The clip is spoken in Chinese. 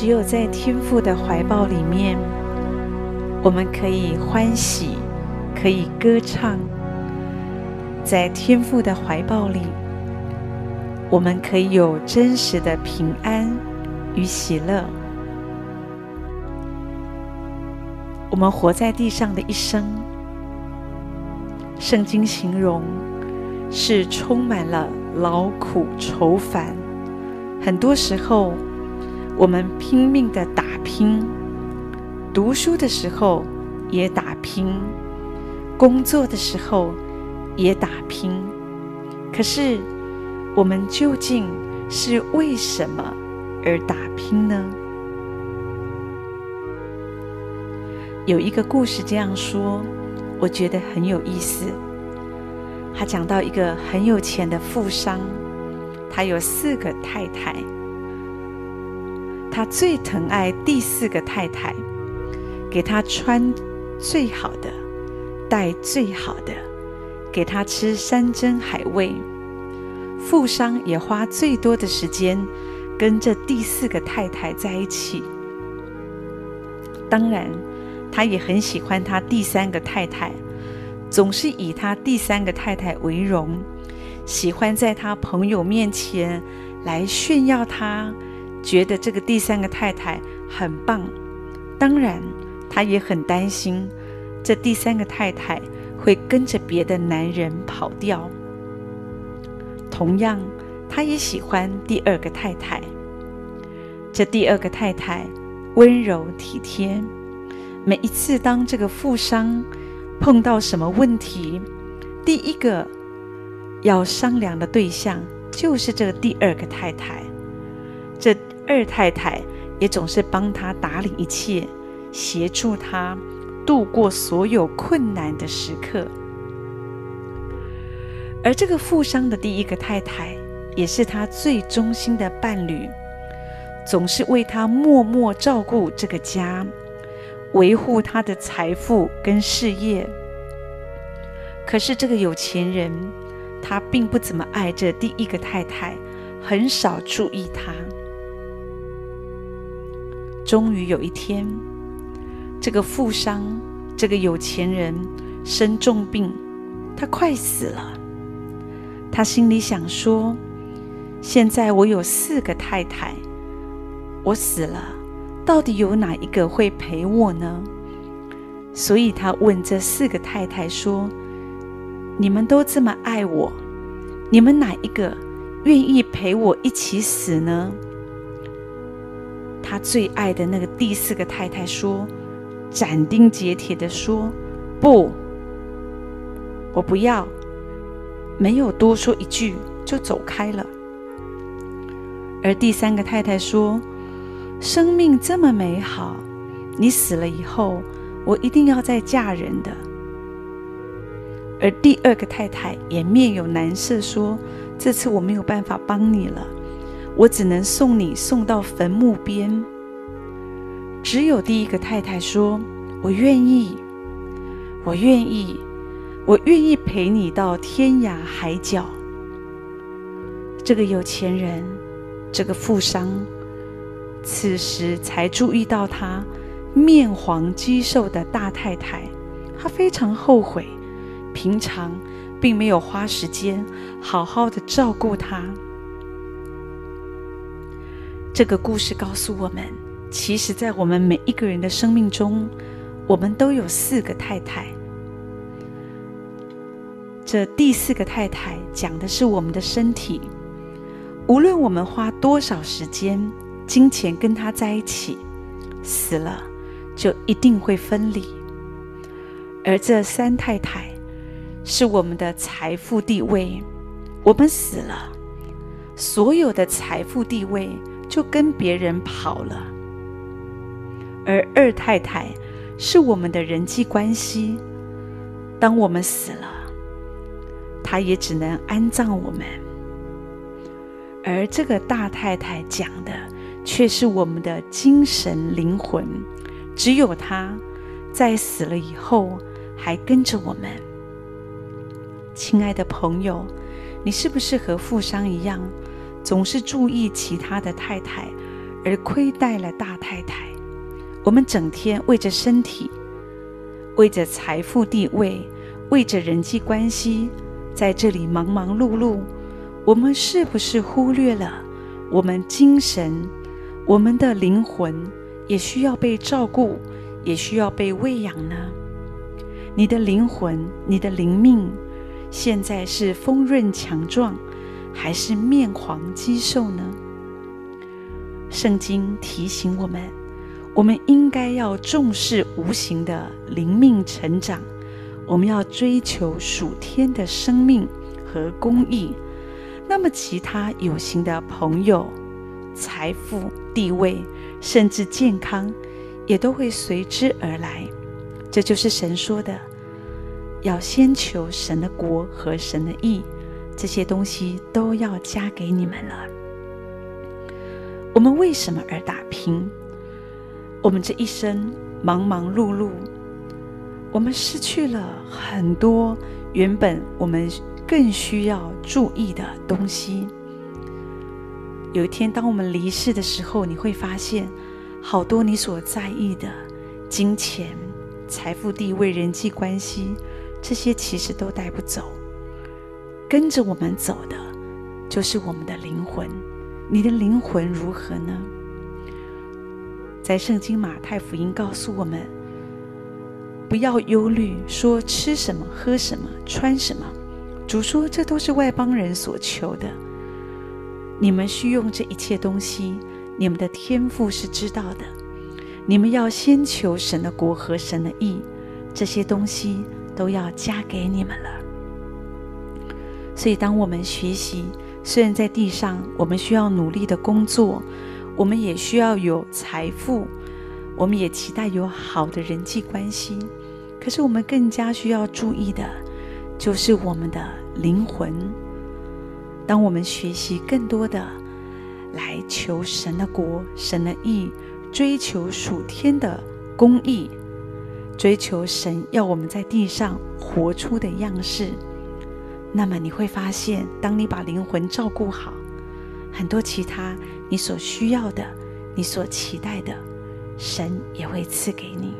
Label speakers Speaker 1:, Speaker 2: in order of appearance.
Speaker 1: 只有在天父的怀抱里面，我们可以欢喜，可以歌唱。在天父的怀抱里，我们可以有真实的平安与喜乐。我们活在地上的一生，圣经形容是充满了劳苦愁烦。很多时候，我们拼命的打拼，读书的时候也打拼，工作的时候也打拼。可是，我们究竟是为什么而打拼呢？有一个故事这样说，我觉得很有意思。他讲到一个很有钱的富商，他有四个太太，他最疼爱第四个太太，给他穿最好的，戴最好的，给他吃山珍海味。富商也花最多的时间跟这第四个太太在一起。当然。他也很喜欢他第三个太太，总是以他第三个太太为荣，喜欢在他朋友面前来炫耀他，觉得这个第三个太太很棒。当然，他也很担心这第三个太太会跟着别的男人跑掉。同样，他也喜欢第二个太太。这第二个太太温柔体贴。每一次，当这个富商碰到什么问题，第一个要商量的对象就是这个第二个太太。这二太太也总是帮他打理一切，协助他度过所有困难的时刻。而这个富商的第一个太太，也是他最忠心的伴侣，总是为他默默照顾这个家。维护他的财富跟事业，可是这个有钱人，他并不怎么爱这第一个太太，很少注意她。终于有一天，这个富商，这个有钱人生重病，他快死了。他心里想说：现在我有四个太太，我死了。到底有哪一个会陪我呢？所以他问这四个太太说：“你们都这么爱我，你们哪一个愿意陪我一起死呢？”他最爱的那个第四个太太说：“斩钉截铁地说，不，我不要。”没有多说一句就走开了。而第三个太太说。生命这么美好，你死了以后，我一定要再嫁人的。而第二个太太也面有难色，说：“这次我没有办法帮你了，我只能送你送到坟墓边。”只有第一个太太说：“我愿意，我愿意，我愿意陪你到天涯海角。”这个有钱人，这个富商。此时才注意到他面黄肌瘦的大太太，他非常后悔，平常并没有花时间好好的照顾她。这个故事告诉我们，其实，在我们每一个人的生命中，我们都有四个太太。这第四个太太讲的是我们的身体，无论我们花多少时间。金钱跟他在一起，死了就一定会分离。而这三太太是我们的财富地位，我们死了，所有的财富地位就跟别人跑了。而二太太是我们的人际关系，当我们死了，她也只能安葬我们。而这个大太太讲的。却是我们的精神灵魂，只有她，在死了以后还跟着我们。亲爱的朋友，你是不是和富商一样，总是注意其他的太太，而亏待了大太太。我们整天为着身体，为着财富地位，为着人际关系，在这里忙忙碌碌。我们是不是忽略了我们精神、我们的灵魂也需要被照顾，也需要被喂养呢？你的灵魂、你的灵命，现在是丰润强壮，还是面黄肌瘦呢？圣经提醒我们，我们应该要重视无形的灵命成长，我们要追求属天的生命和公义。那么，其他有形的朋友、财富、地位，甚至健康，也都会随之而来。这就是神说的：要先求神的国和神的义，这些东西都要加给你们了。我们为什么而打拼？我们这一生忙忙碌碌，我们失去了很多原本我们。更需要注意的东西。有一天，当我们离世的时候，你会发现，好多你所在意的金钱、财富、地位、人际关系，这些其实都带不走。跟着我们走的，就是我们的灵魂。你的灵魂如何呢？在圣经马太福音告诉我们，不要忧虑，说吃什么、喝什么、穿什么。主说：“这都是外邦人所求的。你们需用这一切东西，你们的天赋是知道的。你们要先求神的国和神的义，这些东西都要加给你们了。所以，当我们学习，虽然在地上我们需要努力的工作，我们也需要有财富，我们也期待有好的人际关系，可是我们更加需要注意的。”就是我们的灵魂。当我们学习更多的来求神的国、神的义，追求属天的公义，追求神要我们在地上活出的样式，那么你会发现，当你把灵魂照顾好，很多其他你所需要的、你所期待的，神也会赐给你。